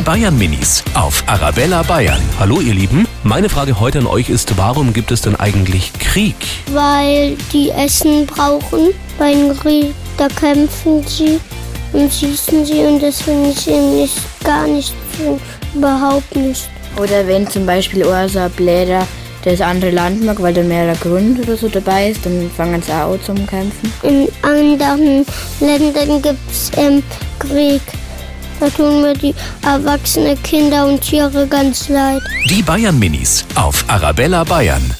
Die Bayern Minis auf Arabella Bayern. Hallo ihr Lieben, meine Frage heute an euch ist, warum gibt es denn eigentlich Krieg? weil die Essen brauchen. Beim Krieg, da kämpfen sie und schießen sie und das finde ich eben nicht, gar nicht schön. Überhaupt nicht. Oder wenn zum Beispiel Ursa Bläder das andere Land mag, weil da mehr Grund oder so dabei ist, dann fangen sie auch zum Kämpfen. In anderen Ländern gibt es ähm, Krieg. Da tun mir die erwachsenen Kinder und Tiere ganz leid. Die Bayern Minis auf Arabella Bayern.